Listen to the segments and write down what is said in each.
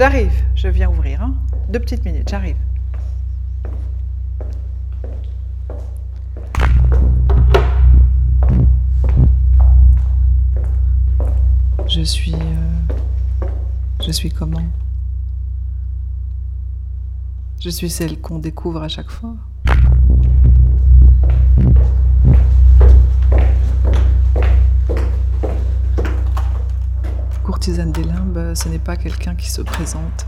J'arrive, je viens ouvrir. hein. Deux petites minutes, j'arrive. Je suis. euh, je suis comment? Je suis celle qu'on découvre à chaque fois. Courtisane des limbes, ce n'est pas quelqu'un qui se présente.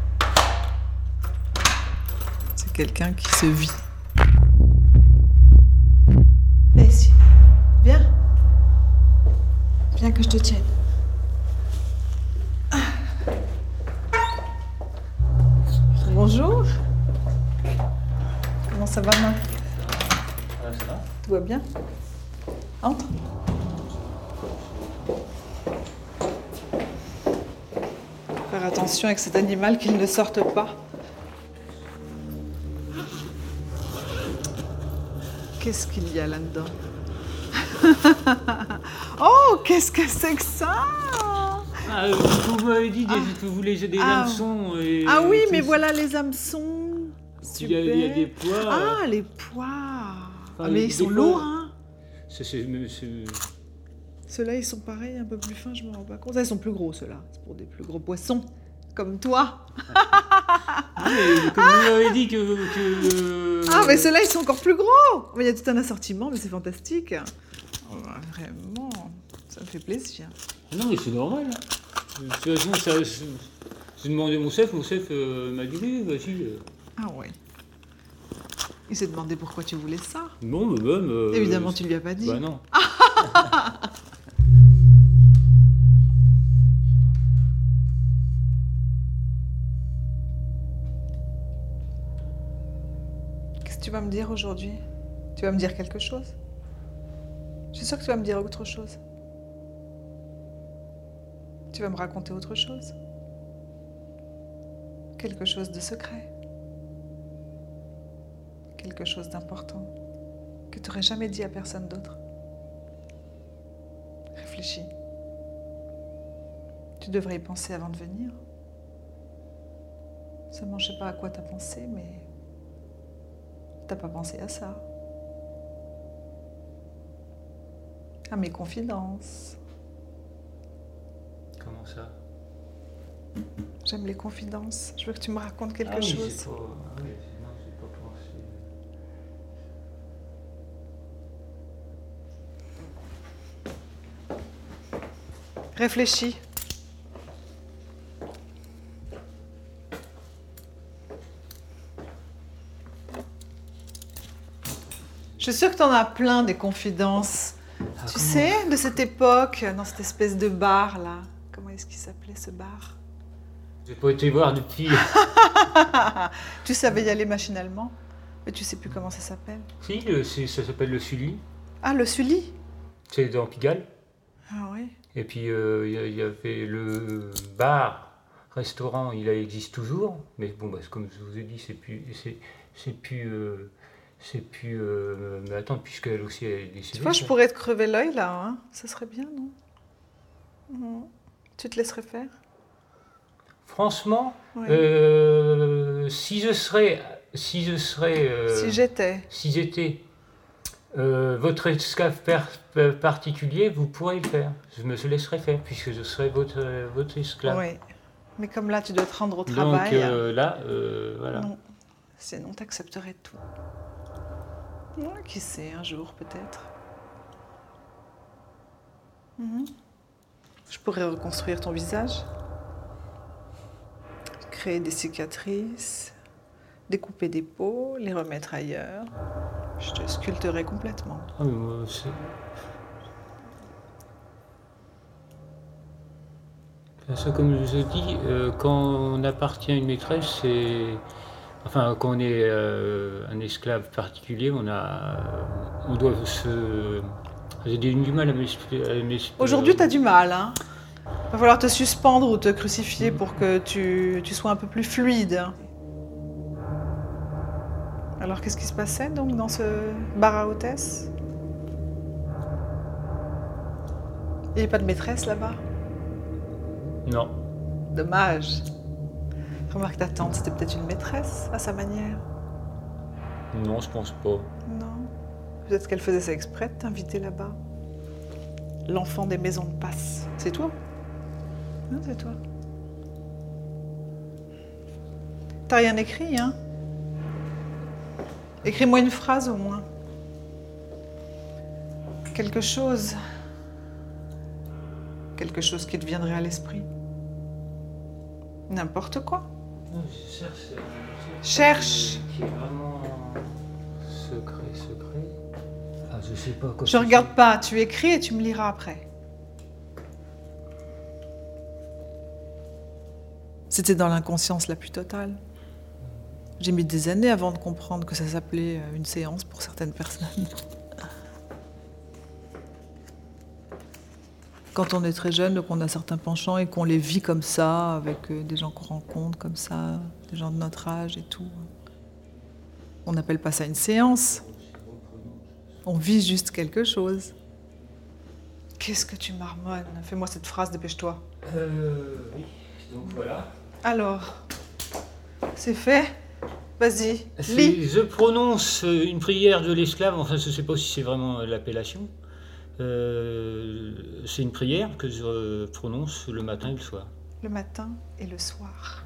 C'est quelqu'un qui se vit. Viens ici. Viens. Viens que je te tienne. Bonjour. Comment ça va, Marc Tout va bien? Entre. Faire attention avec cet animal qu'il ne sorte pas. Qu'est-ce qu'il y a là-dedans? Oh, qu'est-ce que c'est que ça? Ah, euh, vous m'avez dit que vous voulez des Ah. hameçons. et- Ah oui, mais voilà les hameçons. Il y, a, il y a des pois. Ah, les pois. Ah, mais ils sont lourds, hein c'est- Ceux-là, ils sont pareils, un peu plus fins, je me rends pas compte. Ah, ils sont plus gros, ceux-là. C'est pour des plus gros poissons, comme toi. Ah, mais comme vous m'avez dit que. que- Ah, mais ceux-là, ils sont encore plus gros Mais il y a tout un assortiment, mais c'est fantastique. Oh, vraiment, ça me fait plaisir. Ah Non, mais c'est normal. hein. De toute façon, ça- c'est- j'ai demandé à mon chef, mon chef euh, m'a dit oui, vas-y. euh. Ah ouais. Il s'est demandé pourquoi tu voulais ça. Bon, bah, bah, bah, Évidemment, tu lui as pas dit. Bah non. tu vas me dire aujourd'hui Tu vas me dire quelque chose Je suis sûre que tu vas me dire autre chose. Tu vas me raconter autre chose Quelque chose de secret Quelque chose d'important que tu n'aurais jamais dit à personne d'autre Réfléchis. Tu devrais y penser avant de venir. Seulement, je sais pas à quoi t'as pensé, mais T'as pas pensé à ça À mes confidences. Comment ça? J'aime les confidences. Je veux que tu me racontes quelque ah, oui, chose. pas- ah oui, j'ai pas pensé. Réfléchis. Je suis sûre que t'en as plein des confidences. Ah, tu comment- sais, de cette époque, dans cette espèce de bar là. Comment est-ce qu'il s'appelait ce bar? J'ai pas été voir depuis. Tu savais y aller machinalement, mais tu sais plus comment ça s'appelle? si, le- ça s'appelle le Sully. Ah, le Sully? C'est dans Pigalle. Ah oui. Et puis euh, il y avait le bar, restaurant, il existe toujours, mais bon, bah, comme je vous ai dit, c'est plus, c'est, c'est plus, euh, c'est plus. euh, mais attends, puisqu'elle aussi elle est décédée. Tu vois, je pourrais te crever l'œil là, hein. ça serait bien, non? Tu te laisserais faire? Franchement, euh, si je serais, si je serais, euh, Si j'étais. si j'étais euh, votre esclave particulier, vous pourrez le faire. Je me laisserai faire, puisque je serai votre, votre esclave. Oui. Mais comme là, tu dois te rendre au Donc travail. euh, là, voilà. non. Sinon, t'accepterais tout. Qui sait, un jour peut-être. Mhm. Je pourrais reconstruire ton visage, créer des cicatrices, découper des peaux, les remettre ailleurs. Je te sculpterais complètement. Ah, comme je vous ai euh, quand on appartient à une maîtresse, c'est. Enfin, quand on est euh, un esclave particulier, on, a, on doit se. J'ai du mal à m'expliquer. Aujourd'hui, tu as du mal. Hein Va falloir te suspendre ou te crucifier pour que tu, tu sois un peu plus fluide. Alors, qu'est-ce qui se passait donc dans ce bar à hôtesse? Il n'y a pas de maîtresse là-bas? Non. Dommage. Remarque ta tante, c'était peut-être une maîtresse à sa manière. Non, je pense pas. Non. Peut-être qu'elle faisait ça exprès de t'inviter là-bas. L'enfant des maisons de passe. C'est toi? Non, c'est toi. T'as rien écrit, hein? Écris-moi une phrase au moins. Quelque chose. Quelque chose qui te viendrait à l'esprit. N'importe quoi. Cherche. je Cherche. Ah. Je regarde pas, tu écris et tu me liras après. C'était dans l'inconscience la plus totale. J'ai mis des années avant de comprendre que ça s'appelait euh, une séance pour certaines personnes. Quand on est très jeune, qu'on a certains penchants et qu'on les vit comme ça, avec euh, des gens qu'on rencontre comme ça, des gens de notre âge et tout, on n'appelle pas ça une séance. On vit juste quelque chose. Qu'est-ce que tu marmonnes? Fais-moi cette phrase, dépêche-toi. Euh, oui. Donc voilà. Alors, c'est fait? Vas-y, lis. Je prononce une prière de l'esclave, enfin je ne sais pas si c'est vraiment l'appellation. Euh, c'est une prière que je prononce le matin et le soir. Le matin et le soir.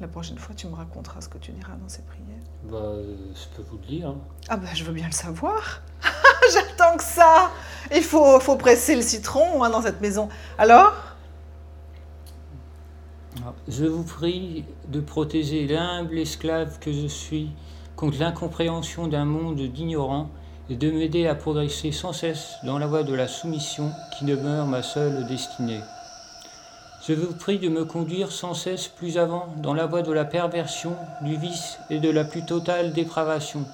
La prochaine fois, tu me raconteras ce que tu diras dans ces prières. Bah, euh, je peux vous le dire. hein. Ah ben, je veux bien le savoir. J'attends que ça. Il faut, faut presser le citron hein, dans cette maison. Alors? Je vous prie de protéger l'humble esclave que je suis contre l'incompréhension d'un monde d'ignorants et de m'aider à progresser sans cesse dans la voie de la soumission qui demeure ma seule destinée. Je vous prie de me conduire sans cesse plus avant dans la voie de la perversion, du vice et de la plus totale dépravation,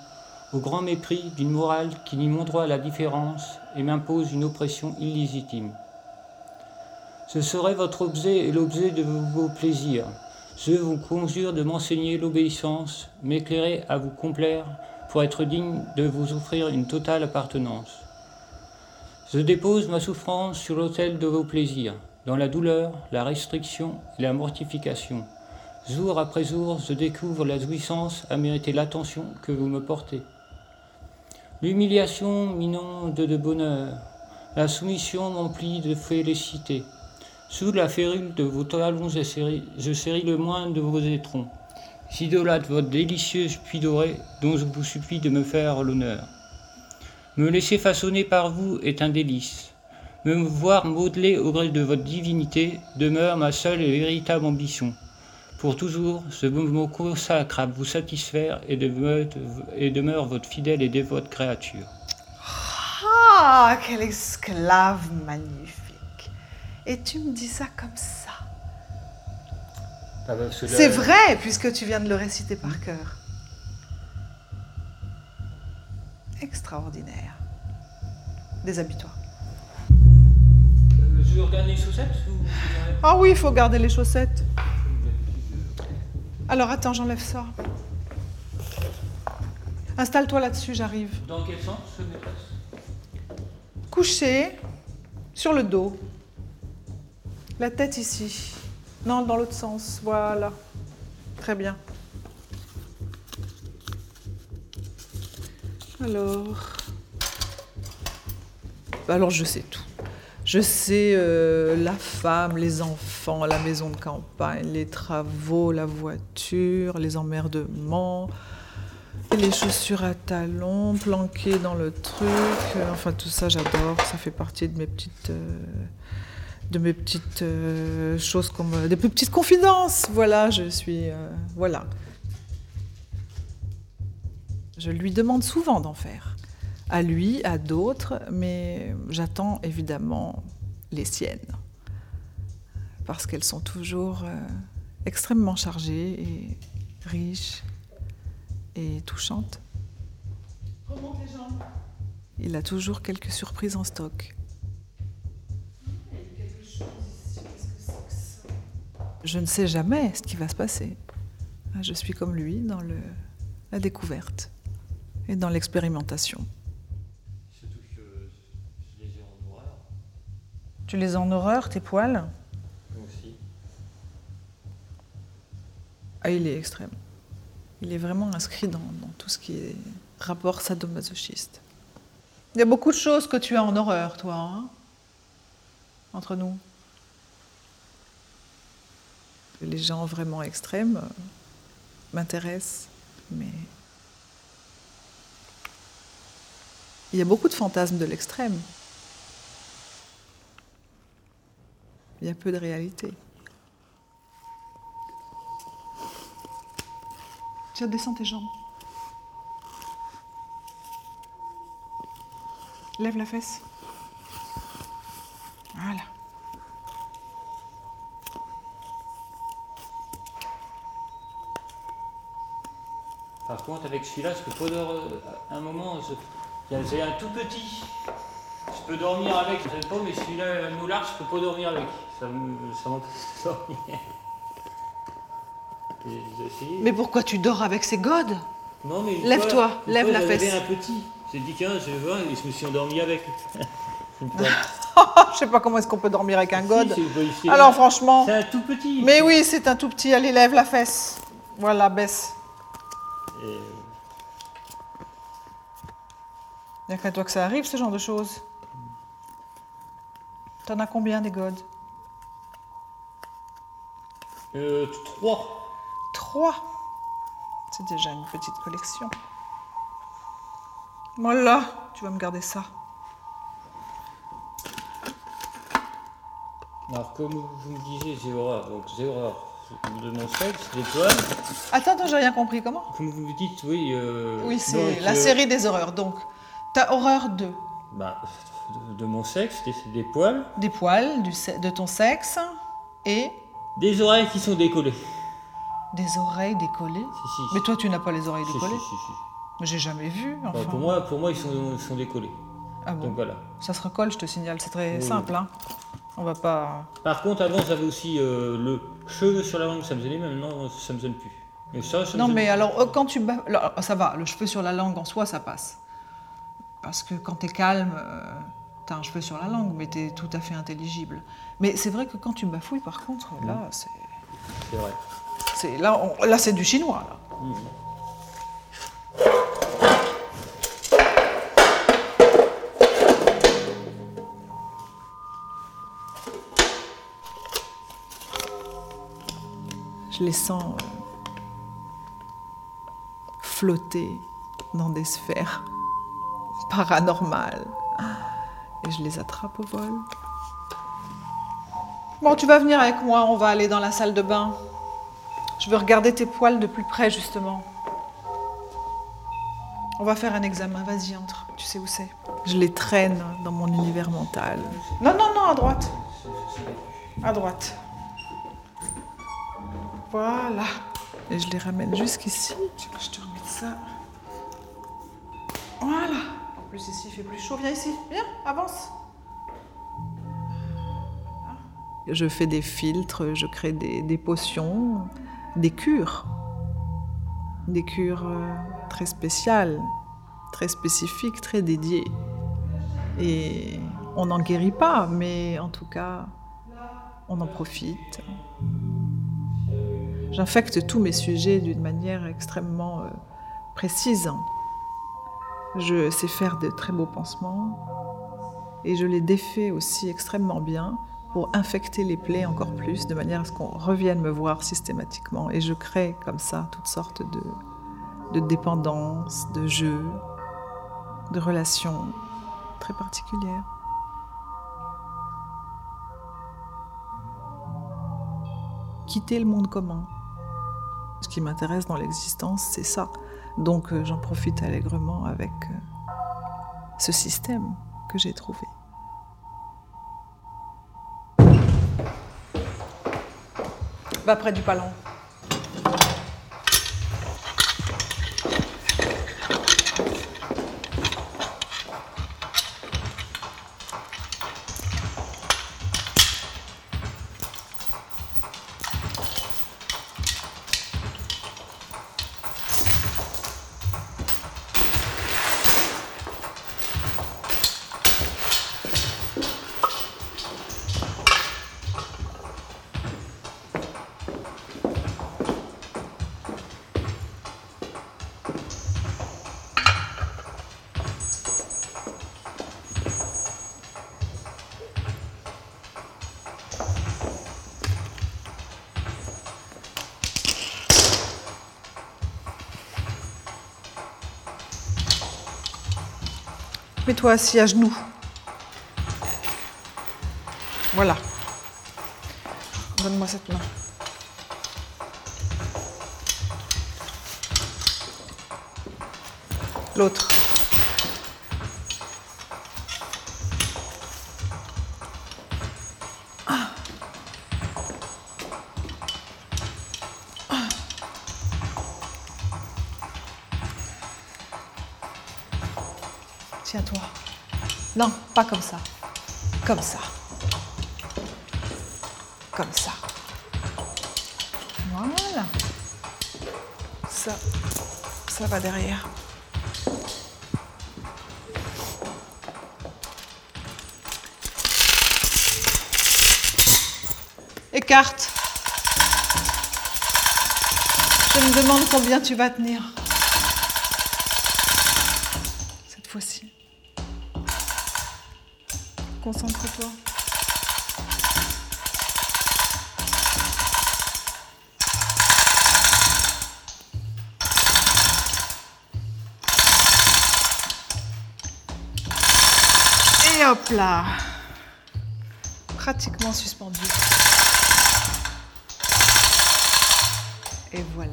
au grand mépris d'une morale qui nie mon droit à la différence et m'impose une oppression illégitime. Ce serait votre objet et l'objet de vos plaisirs. Je vous conjure de m'enseigner l'obéissance, m'éclairer à vous complaire pour être digne de vous offrir une totale appartenance. Je dépose ma souffrance sur l'autel de vos plaisirs, dans la douleur, la restriction et la mortification. Jour après jour, je découvre la jouissance à mériter l'attention que vous me portez. L'humiliation m'inonde de bonheur, la soumission m'emplit de félicité. Sous la férule de vos talons, je serris, le moindre de vos étrons. J'idolâtre votre délicieuse puits doré, dont je vous supplie de me faire l'honneur. Me laisser façonner par vous est un délice. Me voir modelé au gré de votre divinité demeure ma seule et véritable ambition. Pour toujours, je me consacre à vous satisfaire et demeure votre fidèle et dévote créature. Ah, quel esclave magnifique. Et tu me dis ça comme ça. Ah cela- C'est vrai, puisque tu viens de le réciter par cœur. Extraordinaire. Déshabille-toi. Euh, je regarde les chaussettes ou... Ah oui, il faut garder les chaussettes. Alors attends, j'enlève ça. Installe-toi là-dessus, j'arrive. Dans quel sens, maîtresse Couché, sur le dos. La tête ici. Non, dans l'autre sens. Voilà. Très bien. Alors. Alors, je sais tout. Je sais euh, la femme, les enfants, la maison de campagne, les travaux, la voiture, les emmerdements, les chaussures à talons planquées dans le truc. Enfin, tout ça, j'adore. Ça fait partie de mes petites, euh, de mes petites euh, choses comme euh, des plus petites confidences. Voilà, je suis, euh, voilà. Je lui demande souvent d'en faire, à lui, à d'autres, mais j'attends évidemment les siennes, parce qu'elles sont toujours extrêmement chargées et riches et touchantes. Il a toujours quelques surprises en stock. Je ne sais jamais ce qui va se passer. Je suis comme lui dans le, la découverte et dans l'expérimentation. Surtout que je les ai en horreur Tu les as en horreur, tes poils? Aussi. Ah, il est extrême. Il est vraiment inscrit dans, dans tout ce qui est rapport sadomasochiste. Il y a beaucoup de choses que tu as en horreur, toi, hein, entre nous. Les gens vraiment extrêmes euh, m'intéressent, mais il y a beaucoup de fantasmes de l'extrême. Il y a peu de réalité. Tiens, descends tes jambes. Lève la fesse. Voilà. Par contre, avec celui-là, je peux pas dormir. À un moment, c'est un tout petit. Je peux dormir avec, je sais pas, mais celui-là, nous large, je peux pas dormir avec. Ça me- ça m'empêche de dormir. J'ai. Mais pourquoi tu dors avec ces godes? Non, mais Lève-toi, lève fois, la fesse. un petit. J'ai dit, tiens, je vais voir, et je me suis endormi avec. Je sais pas comment est-ce qu'on peut dormir avec un god. Si, Alors franchement, C'est un tout petit. mais oui, c'est un tout petit. Allez, lève la fesse. Voilà, baisse. Et- Il n'y a qu'à toi que ça arrive, ce genre de choses? T'en as combien des godes Euh, trois. Trois? C'est déjà une petite collection. Voilà, tu vas me garder ça. Alors, comme vous me disiez, j'ai horreur. Donc, j'ai horreur de mon sexe, des poils. Attends, attends, j'ai rien compris. Comment? Comme vous me dites, oui. euh, Oui, c'est donc, la euh, série des horreurs. Donc, t'as horreur de bah, de, de mon sexe, des, des poils. des poils, du se- de ton sexe et Des oreilles qui sont décollées. des oreilles décollées? Si, si. Mais toi, tu n'as pas les oreilles si, décollées? si, si, si. Mais j'ai jamais vu. Bah, Enfin. pour, moi, pour moi, ils sont, ils sont décollés. Ah bon? Donc voilà. Ça se recolle, je te signale. C'est très Oui. simple. Hein. On va pas. Par contre, avant, j'avais aussi euh, le cheveu sur la langue, ça me mais maintenant, ça me gêne plus. Ça, ça me Non, mais plus. alors, euh, quand tu là, Ça va, le cheveu sur la langue en soi, ça passe. Parce que quand t'es calme, euh, t'as un cheveu sur la langue, mais t'es tout à fait intelligible. Mais c'est vrai que quand tu bafouilles, par contre, là, c'est. C'est vrai. Là, on- là c'est du chinois, là. Mhm. Je les sens euh, flotter dans des sphères paranormales. Et je les attrape au vol. Bon, tu vas venir avec moi, on va aller dans la salle de bain. Je veux regarder tes poils de plus près, justement. On va faire un examen, vas-y, entre. Tu sais où c'est Je les traîne dans mon univers mental. Non, non, non, à droite. À droite. Voilà. Et je les ramène jusqu'ici. Je te remette ça Voilà. En plus, ici, il fait plus chaud. Viens ici. Viens, avance. Je fais des filtres, je crée des, des potions, des cures. Des cures euh, très spéciales, très spécifiques, très dédiées. Et on n'en guérit pas, mais en tout cas, on en profite. J'infecte tous mes sujets d'une manière extrêmement euh, précise. Je sais faire de très beaux pansements et je les défais aussi extrêmement bien pour infecter les plaies encore plus, de manière à ce qu'on revienne me voir systématiquement. Et je crée comme ça toutes sortes de, de dépendances, de jeux, de relations très particulières. Quitter le monde commun. Ce qui m'intéresse dans l'existence, c'est ça. Donc euh, j'en profite allègrement avec euh, ce système que j'ai trouvé. Va près du palon. Assis à genoux. Voilà. Donne-moi cette main. L'autre. Pas comme ça. Comme ça. Comme ça. Voilà. Ça, ça va derrière. Écarte. Je me demande combien tu vas tenir. Et hop là. Pratiquement suspendu. Et voilà.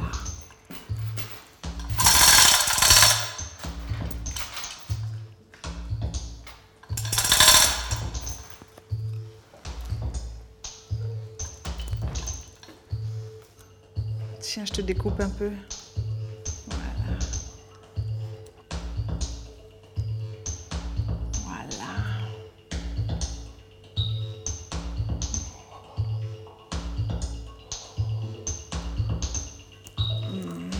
Tiens, je te découpe un peu. Voilà. Voilà. Hmm.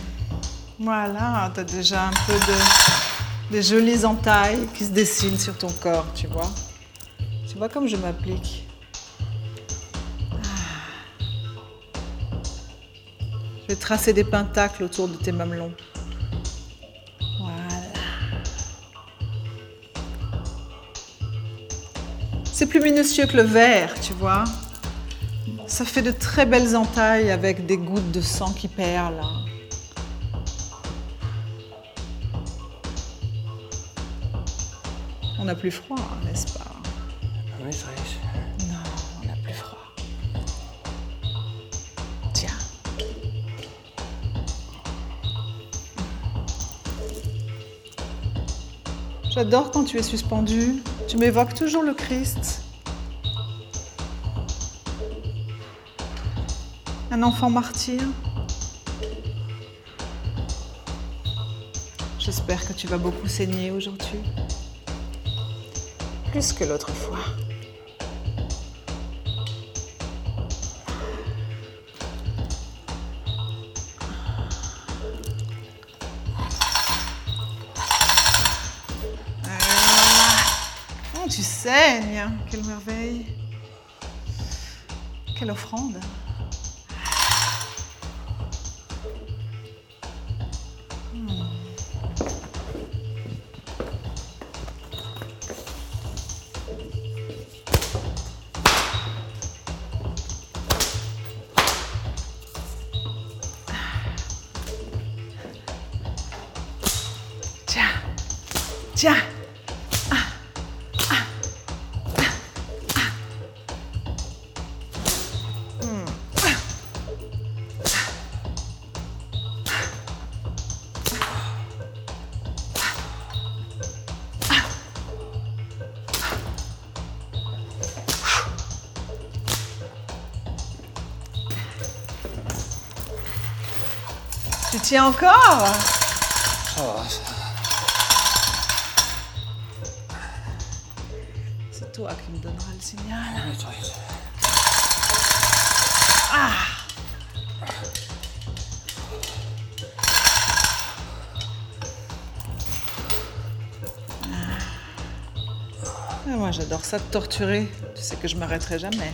Voilà, tu as déjà un peu de, des jolies entailles qui se dessinent sur ton corps, tu vois. Tu vois comme je m'applique. Tracer des pentacles autour de tes mamelons. Voilà. C'est plus minutieux que le verre, tu vois. Ça fait de très belles entailles avec des gouttes de sang qui perlent. On n'a plus froid, n'est-ce pas? Non, J'adore quand tu es suspendu. Tu m'évoques toujours le Christ. Un enfant martyr. J'espère que tu vas beaucoup saigner aujourd'hui. Plus que l'autre fois. Tu saignes. Quelle merveille. Quelle offrande Encore? C'est toi qui me donneras le signal. Maîtresse. Ah, moi j'adore ça de torturer. Tu sais que je m'arrêterai jamais.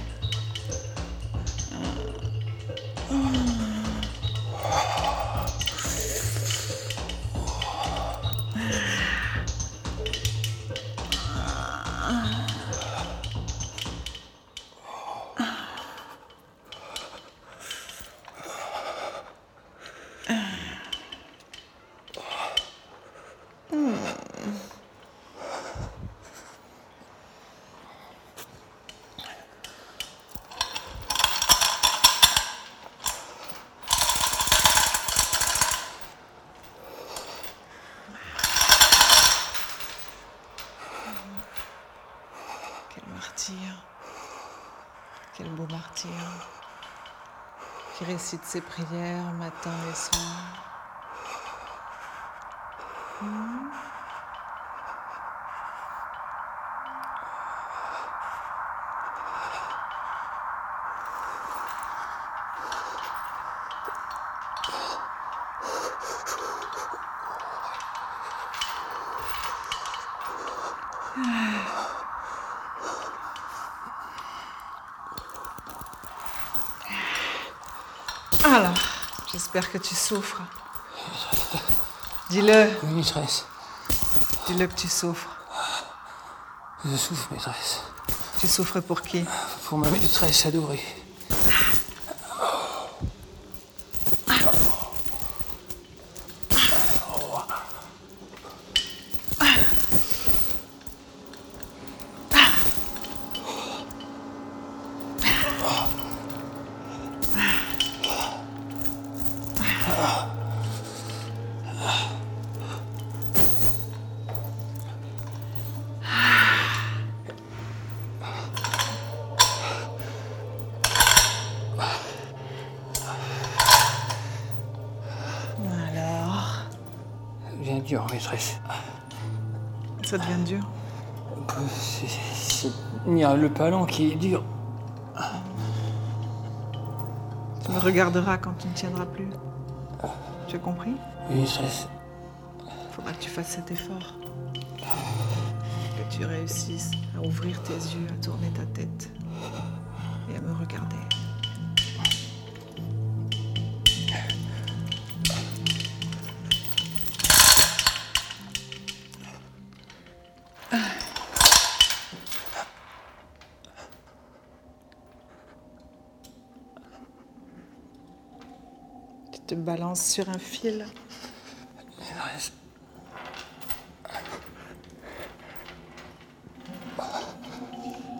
Prières matin et soir. Alors, j'espère que tu souffres. Dis-le. Oui, maîtresse. Dis-le que tu souffres. Je souffre, maîtresse. Tu souffres pour qui? Pour ma maîtresse adorée. Palon qui est dur. Tu me regarderas quand tu ne tiendras plus. Tu as compris? Oui, maîtresse. Faudra que tu fasses cet effort. Que tu réussisses à ouvrir tes yeux, à tourner ta tête te balances sur un fil.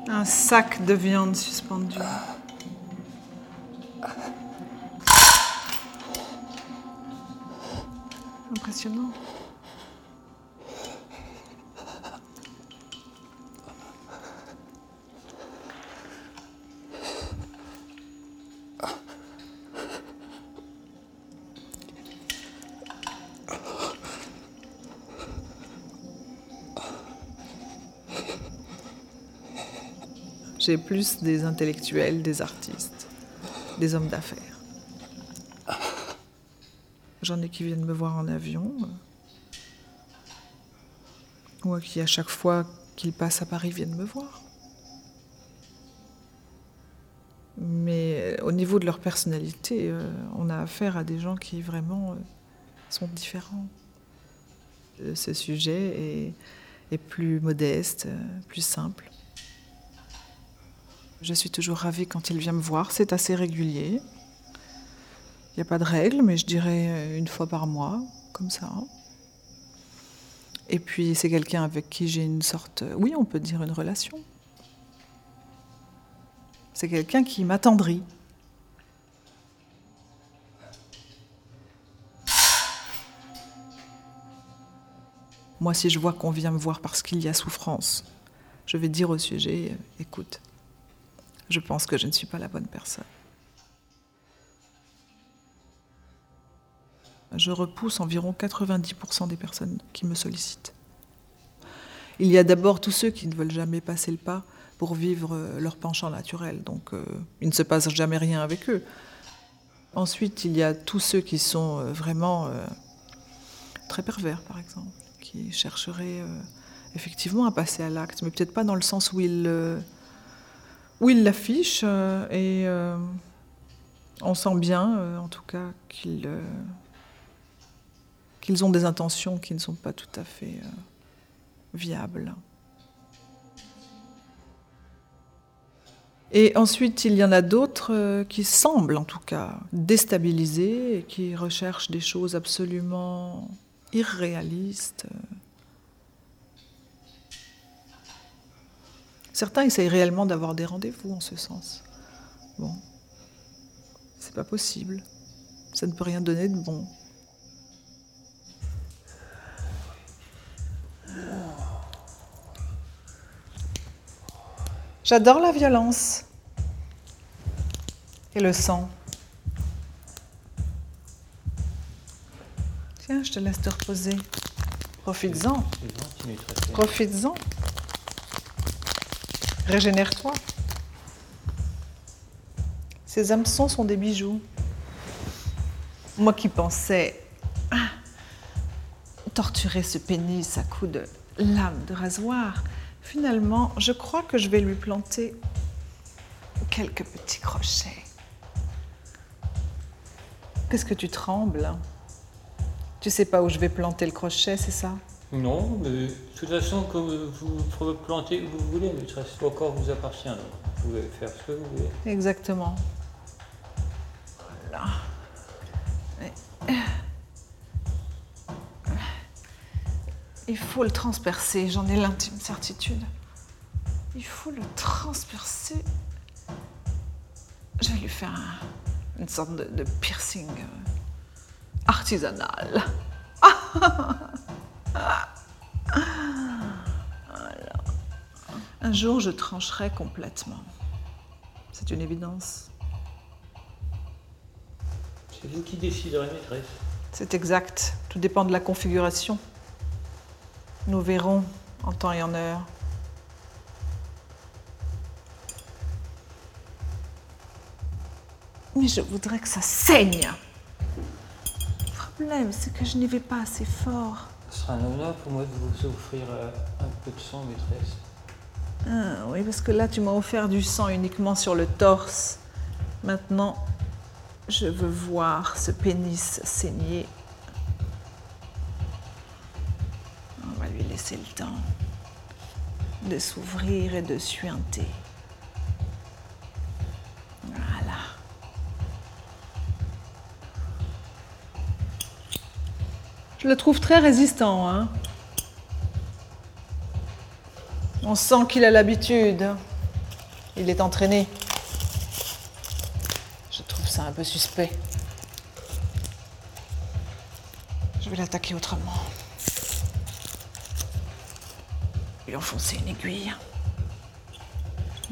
Un sac de viande suspendu. Impressionnant. J'ai plus des intellectuels, des artistes, des hommes d'affaires. J'en ai qui viennent me voir en avion, ou qui à chaque fois qu'ils passent à Paris viennent me voir. Mais euh, au niveau de leur personnalité, euh, on a affaire à des gens qui vraiment euh, sont différents. Ce sujet est, est plus modeste, plus simple. Je suis toujours ravie quand il vient me voir, c'est assez régulier. Il n'y a pas de règle, mais je dirais euh, une fois par mois, comme ça. Et puis c'est quelqu'un avec qui j'ai une sorte, euh, oui, on peut dire une relation. C'est quelqu'un qui m'attendrit. Moi, si je vois qu'on vient me voir parce qu'il y a souffrance, je vais dire au sujet, euh, écoute, je pense que je ne suis pas la bonne personne. Je repousse environ 90% des personnes qui me sollicitent. Il y a d'abord tous ceux qui ne veulent jamais passer le pas pour vivre euh, leur penchant naturel, donc euh, il ne se passe jamais rien avec eux. Ensuite, il y a tous ceux qui sont euh, vraiment très pervers, par exemple, qui chercheraient effectivement à passer à l'acte, mais peut-être pas dans le sens où ils où ils l'affichent, euh, et euh, on sent bien, euh, en tout cas, qu'ils ont des intentions qui ne sont pas tout à fait viables. Et ensuite, il y en a d'autres qui semblent, en tout cas, déstabilisés et qui recherchent des choses absolument irréalistes. Certains essayent réellement d'avoir des rendez-vous en ce sens. Bon, c'est pas possible. Ça ne peut rien donner de bon. J'adore la violence. Et le sang. Tiens, je te laisse te reposer. Profites-en. Profites-en. Régénère-toi. Ces hameçons sont des bijoux. Moi qui pensais ah, torturer ce pénis à coups de lame de rasoir, finalement, je crois que je vais lui planter quelques petits crochets. Qu'est-ce que tu trembles? Tu sais pas où je vais planter le crochet, c'est ça? Non, mais de toute façon, comme vous pouvez planter où vous voulez, maîtresse, le corps vous appartient. donc Vous pouvez faire ce que vous voulez. Exactement. Voilà. Il faut le transpercer, j'en ai l'intime certitude. Il faut le transpercer. Je vais lui faire un- une sorte de, de piercing euh, artisanal. Voilà. Un jour, je trancherai complètement. C'est une évidence. C'est vous qui déciderez, maîtresse. C'est exact. Tout dépend de la configuration. Nous verrons en temps et en heure. Mais je voudrais que ça saigne. Le problème, c'est que je n'y vais pas assez fort. Ce sera un honneur pour moi de vous offrir euh, un peu de sang, maîtresse. Ah, oui, parce que là, tu m'as offert du sang uniquement sur le torse. Maintenant, je veux voir ce pénis saigner. On va lui laisser le temps de s'ouvrir et de suinter. Je le trouve très résistant, hein. On sent qu'il a l'habitude. Il est entraîné. Je trouve ça un peu suspect. Je vais l'attaquer autrement. Lui enfoncer une aiguille.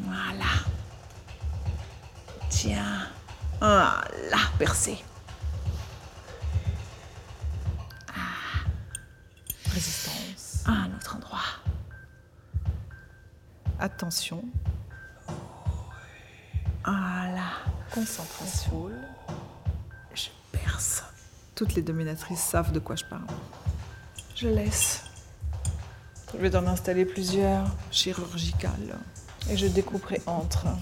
Voilà. Tiens. Voilà, percé. Ah. Résistance. À un autre endroit. Attention. Voilà. Concentration. Je perce. Toutes les dominatrices savent de quoi je parle. Je laisse. Je vais en installer plusieurs chirurgicales. Et je découperai entre.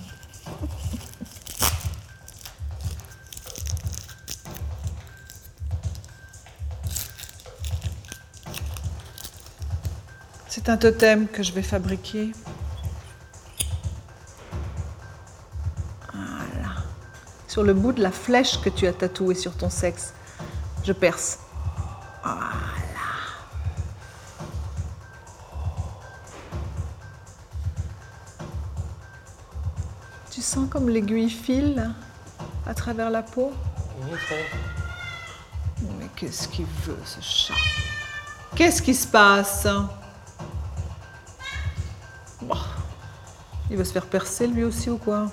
C'est un totem que je vais fabriquer. Sur le bout de la flèche que tu as tatouée sur ton sexe, je perce. Voilà. Tu sens comme l'aiguille file à travers la peau? Mais qu'est-ce qu'il veut, ce chat? Qu'est-ce qui se passe? Bon. Il va se faire percer lui aussi ou quoi?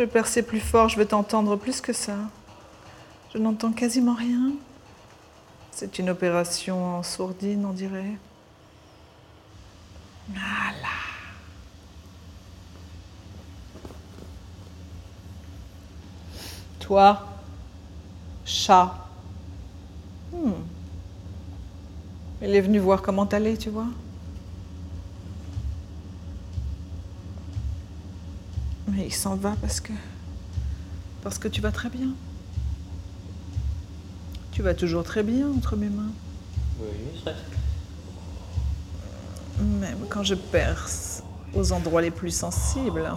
Je percer plus fort, je vais t'entendre plus que ça. Je n'entends quasiment rien. C'est une opération en sourdine, on dirait. Voilà. Toi, chat. Hmm. Il est venu voir comment t'allais, tu vois. Mais il s'en va parce que. Parce que tu vas très bien. Tu vas toujours très bien entre mes mains. oui, maîtresse. Même quand je perce aux endroits les plus sensibles.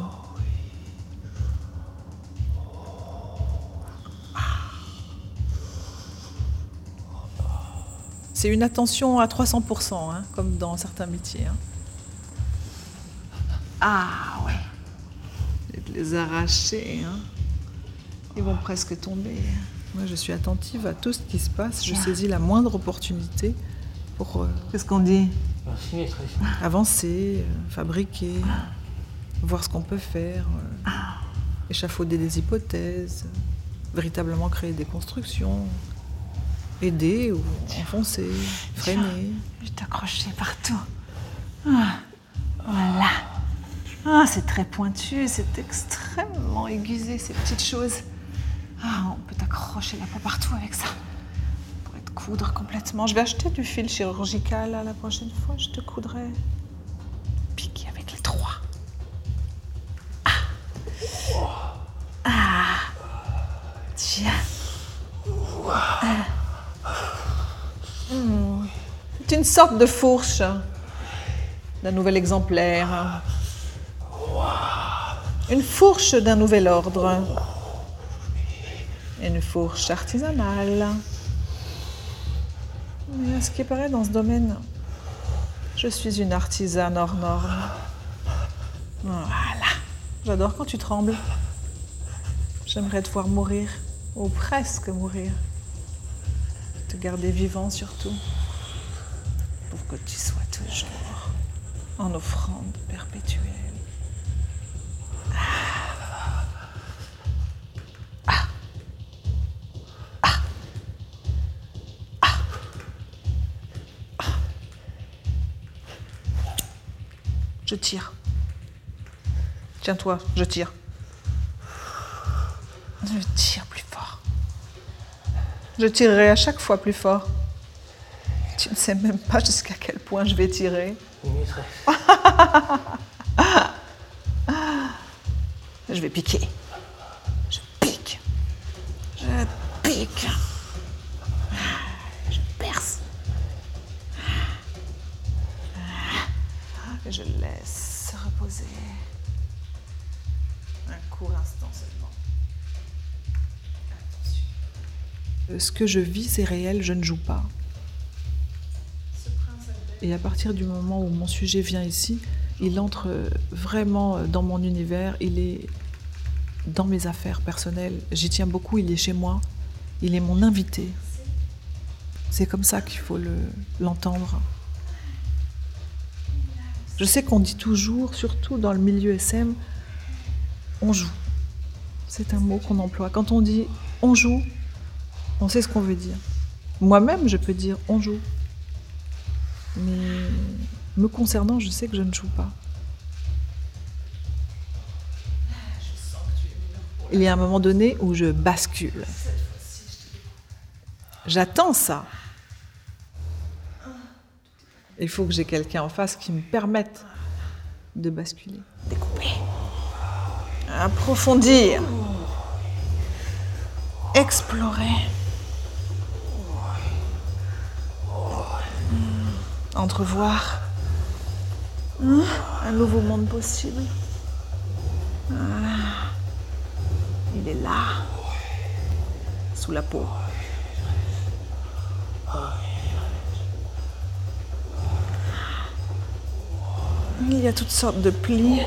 C'est une attention à 300%, hein, comme dans certains métiers. hein. Ah les arracher, hein. Ils vont presque tomber. Moi, je suis attentive à tout ce qui se passe. Je saisis la moindre opportunité pour. euh, Qu'est-ce qu'on dit? Avancer, euh, fabriquer, voir ce qu'on peut faire, euh, échafauder des hypothèses, véritablement créer des constructions, aider ou enfoncer, freiner. Je t'accrochais partout. Ah, voilà. Ah, c'est très pointu, c'est extrêmement aiguisé, ces petites choses. Ah, on peut t'accrocher la peau partout avec ça. On pourrait te coudre complètement. Je vais acheter du fil chirurgical la prochaine fois. Je te coudrai. Piquer avec les trois. Ah. Ah. Tiens. C'est une sorte de fourche d'un nouvel exemplaire. Une fourche d'un nouvel ordre. Une fourche artisanale. Mais à ce qui paraît dans ce domaine, je suis une artisane hors norme. Voilà. J'adore quand tu trembles. J'aimerais te voir mourir, ou presque mourir. Te garder vivant surtout pour que tu sois toujours en offrande perpétuelle. Je tire. Tiens-toi, je tire. Je tire plus fort. Je tirerai à chaque fois plus fort. Tu ne sais même pas jusqu'à quel point je vais tirer. Je vais piquer. Je pique. Je pique. Reposer. Un court instant seulement. Attention. Ce que je vis, c'est réel, je ne joue pas. Et à partir du moment où mon sujet vient ici, il entre vraiment dans mon univers, il est dans mes affaires personnelles. J'y tiens beaucoup, il est chez moi, il est mon invité. C'est comme ça qu'il faut le- l'entendre. Je sais qu'on dit toujours, surtout dans le milieu SM, on joue. C'est un mot qu'on emploie. Quand on dit on joue, on sait ce qu'on veut dire. Moi-même, je peux dire on joue. Mais me concernant, je sais que je ne joue pas. Il y a un moment donné où je bascule. J'attends ça. Il faut que j'ai quelqu'un en face qui me permette de basculer. Découper. Approfondir. Explorer. Entrevoir. Hein, Un nouveau monde possible. Ah. Il est là. Sous la peau. Il y a toutes sortes de plis.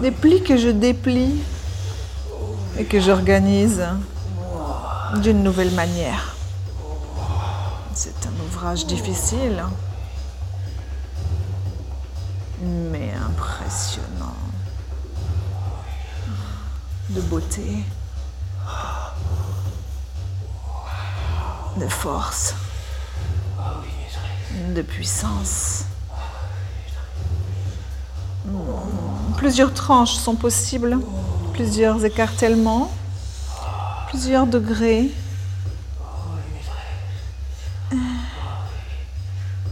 Des plis que je déplie et que j'organise d'une nouvelle manière. C'est un ouvrage difficile, mais impressionnant. De beauté, de force, de puissance. Plusieurs tranches sont possibles, plusieurs écartèlements, plusieurs degrés.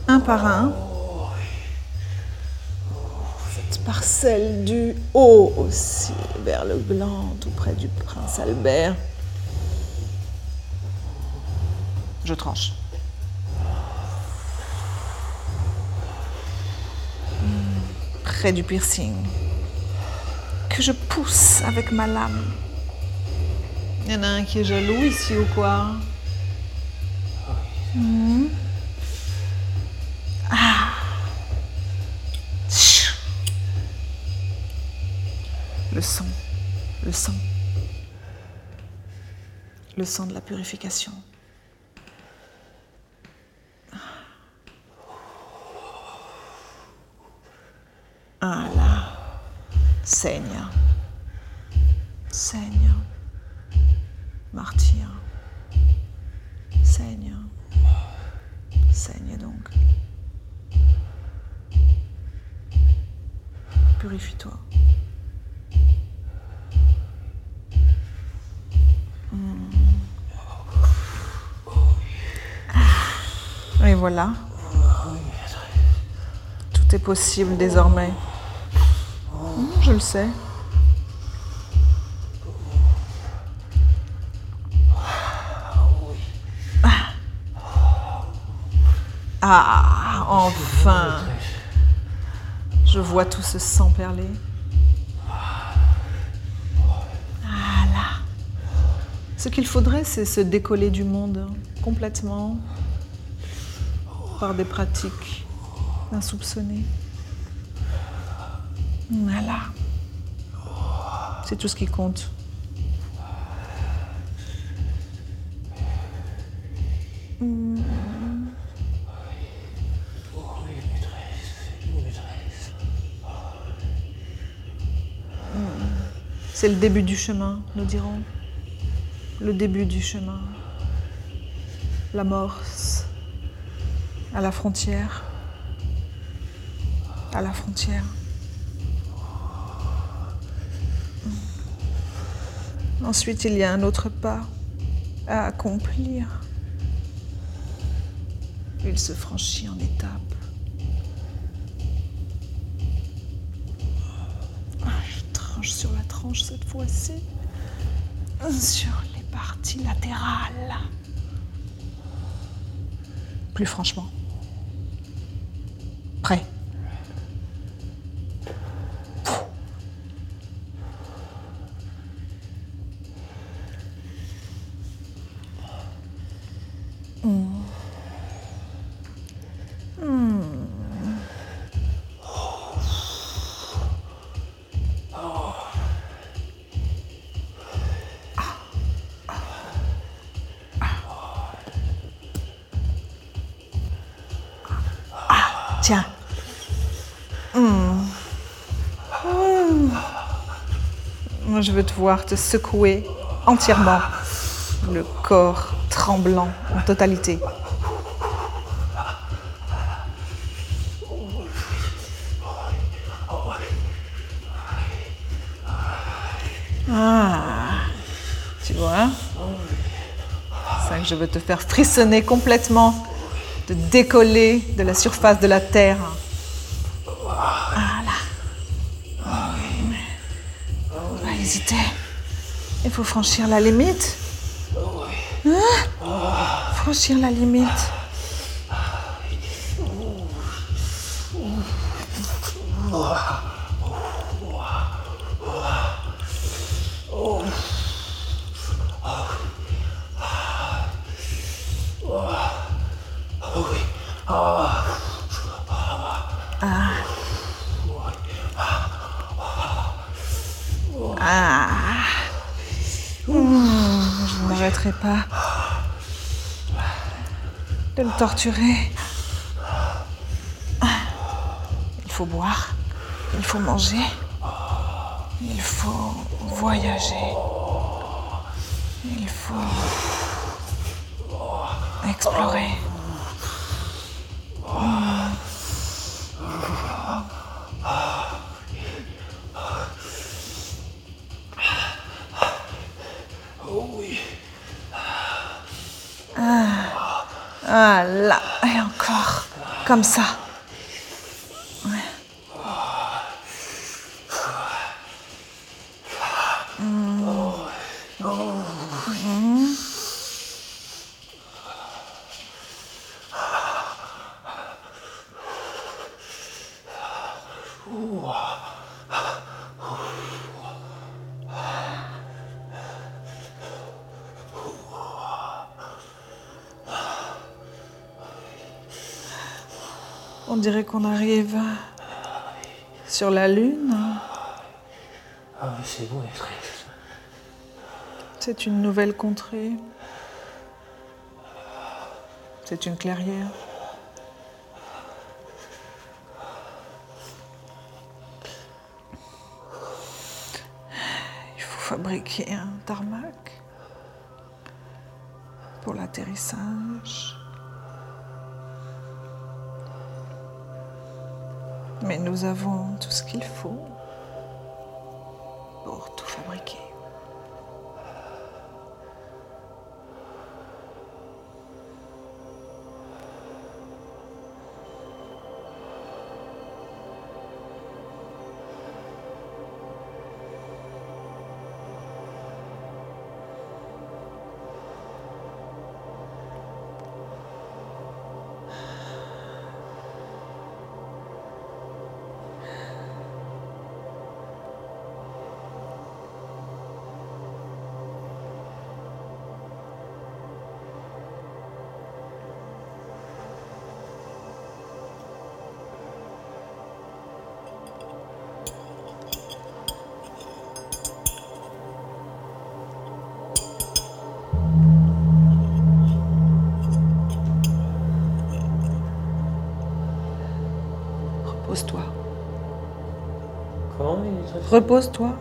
Un par un. Cette parcelle du haut aussi, vers le gland, tout près du prince Albert. Je tranche. Près du piercing. Que je pousse avec ma lame. Il y en a un qui est jaloux ici ou quoi? Hmm. Ah. Le son, le son. le sang de la purification. Saigne, saigne, martyr, saigne, saigne donc. Purifie-toi. Hmm. Et voilà. Tout est possible désormais. Je le sais. Ah, enfin. Je vois tout ce sang perler. Voilà. Ce qu'il faudrait, c'est se décoller du monde complètement par des pratiques insoupçonnées. Voilà. C'est tout ce qui compte. C'est le début du chemin, nous dirons. Le début du chemin. L'amorce. À la frontière. À la frontière. Ensuite, il y a un autre pas à accomplir. Il se franchit en étapes. Ah, tranche sur la tranche cette fois-ci. Sur les parties latérales. Plus franchement. Moi, je veux te voir te secouer entièrement, le corps tremblant en totalité. Ah, tu vois? C'est que je veux te faire frissonner complètement de décoller de la surface de la Terre. Faut franchir la limite. Hein? Franchir la limite. Ah. Hmm, je ne m'arrêterai pas torturer. Il faut boire, il faut manger, il faut voyager, il faut explorer. Ah là, et encore, comme ça. Ouais. On dirait qu'on arrive sur la Lune. Ah, mais c'est bon, maîtresse. C'est une nouvelle contrée. C'est une clairière. Il faut fabriquer un tarmac pour l'atterrissage. Mais nous avons tout ce qu'il faut pour tout fabriquer. Repose-toi.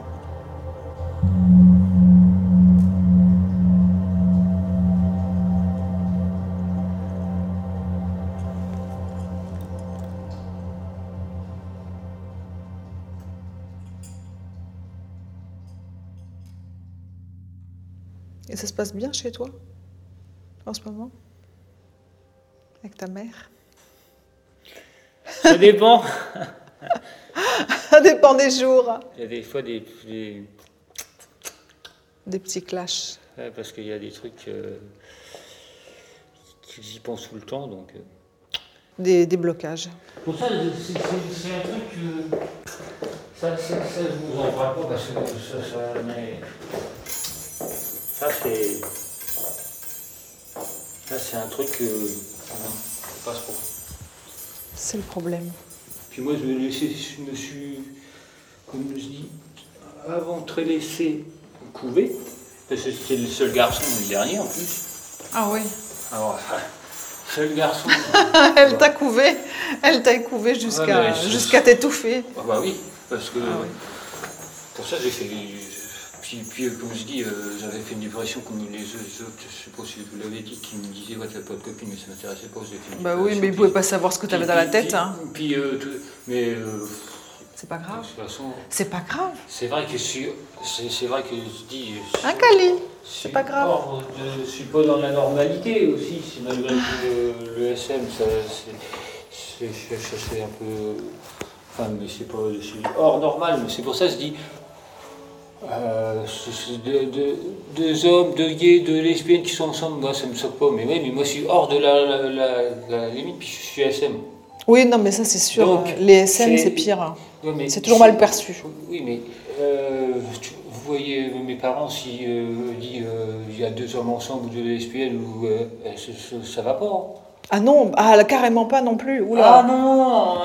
Et ça se passe bien chez toi en ce moment Avec ta mère? Ça dépend. Ça dépend des jours. Il y a des fois des. des- Des petits clashs. ouais, parce qu'il y a des trucs. Euh, qu'ils y pensent tout le temps, donc. euh. Des, des blocages. Pour ça, c'est un truc que. Ça, ça, ça, je vous en parle pas parce que ça, ça mais. Ça, c'est. Ça, c'est un truc que. non, c'est pas trop. C'est le problème. Puis moi, je me, laissais, je me suis, comme je dis, avant très laissé couver, parce que c'était le seul garçon le dernier en plus. Ah oui. Alors, seul garçon. Elle t'a couvé, elle t'a couvé jusqu'à jusqu'à t'étouffer. Ah bah oui, parce que Ah oui. pour ça j'ai fait. Puis, puis euh, comme je dis, euh, j'avais fait une dépression comme les autres, je sais pas si vous l'avez dit, qui me disaient ouais t'as pas de copine, mais ça m'intéressait pas, fait une Bah oui, mais ils pouvaient pas savoir ce que t'avais dans la tête. puis- Hein. Puis, euh, tout- mais euh, C'est pas de grave. toute façon, C'est pas grave. c'est vrai que je suis, c'est c'est vrai que je dis. Un Cali. suis pas grave. hors de- je suis pas dans la normalité aussi, c'est malgré que le, le SM, ça, c'est, c'est, c'est- c'est- c'est un peu. Enfin, mais c'est pas. C'est hors normal, mais c'est pour ça que je dis. Euh, deux, deux- deux hommes, deux gays, deux lesbiennes qui sont ensemble, moi ça me choque pas, mais oui, mais moi je suis hors de la, la, la- la limite, puis je suis SM. Oui, non, mais ça c'est sûr. Donc, Les SM, c'est- pire. hein. Ouais, C'est toujours mal perçu. Oui, mais euh, tu- vous voyez mes parents, si euh, dit euh, il y a deux hommes ensemble ou deux lesbiennes, ou, euh, euh, ça, ça- ça va pas. hein. Ah non, ah, carrément pas non plus. Ah non, non,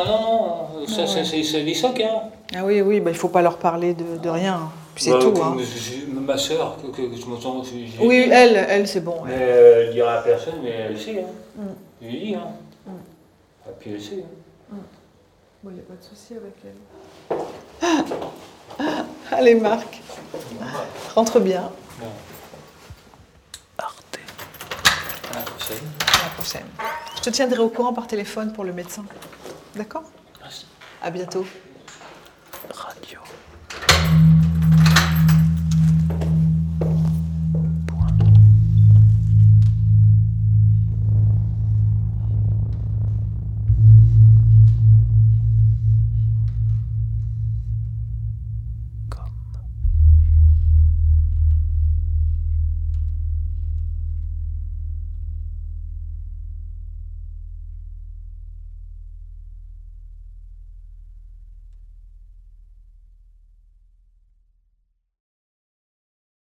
non, ça, Ah ça, des chocs. Hein. Ah oui, oui, bah, il faut pas leur parler de, de rien. C'est Bah, tout. hein. Ma soeur, que, que- que je m'entends. Oui, elle, elle, c'est bon. Mais euh, elle dira à personne, mais elle sait. Hein. Mm. Je lui dit. Hein. Mm. Et puis elle sait. hein. Bon, il n'y a pas de souci avec elle. Allez, Marc, rentre bien. Bon. Arte. À la prochaine. À la prochaine. Je te tiendrai au courant par téléphone pour le médecin. D'accord? Merci. À bientôt.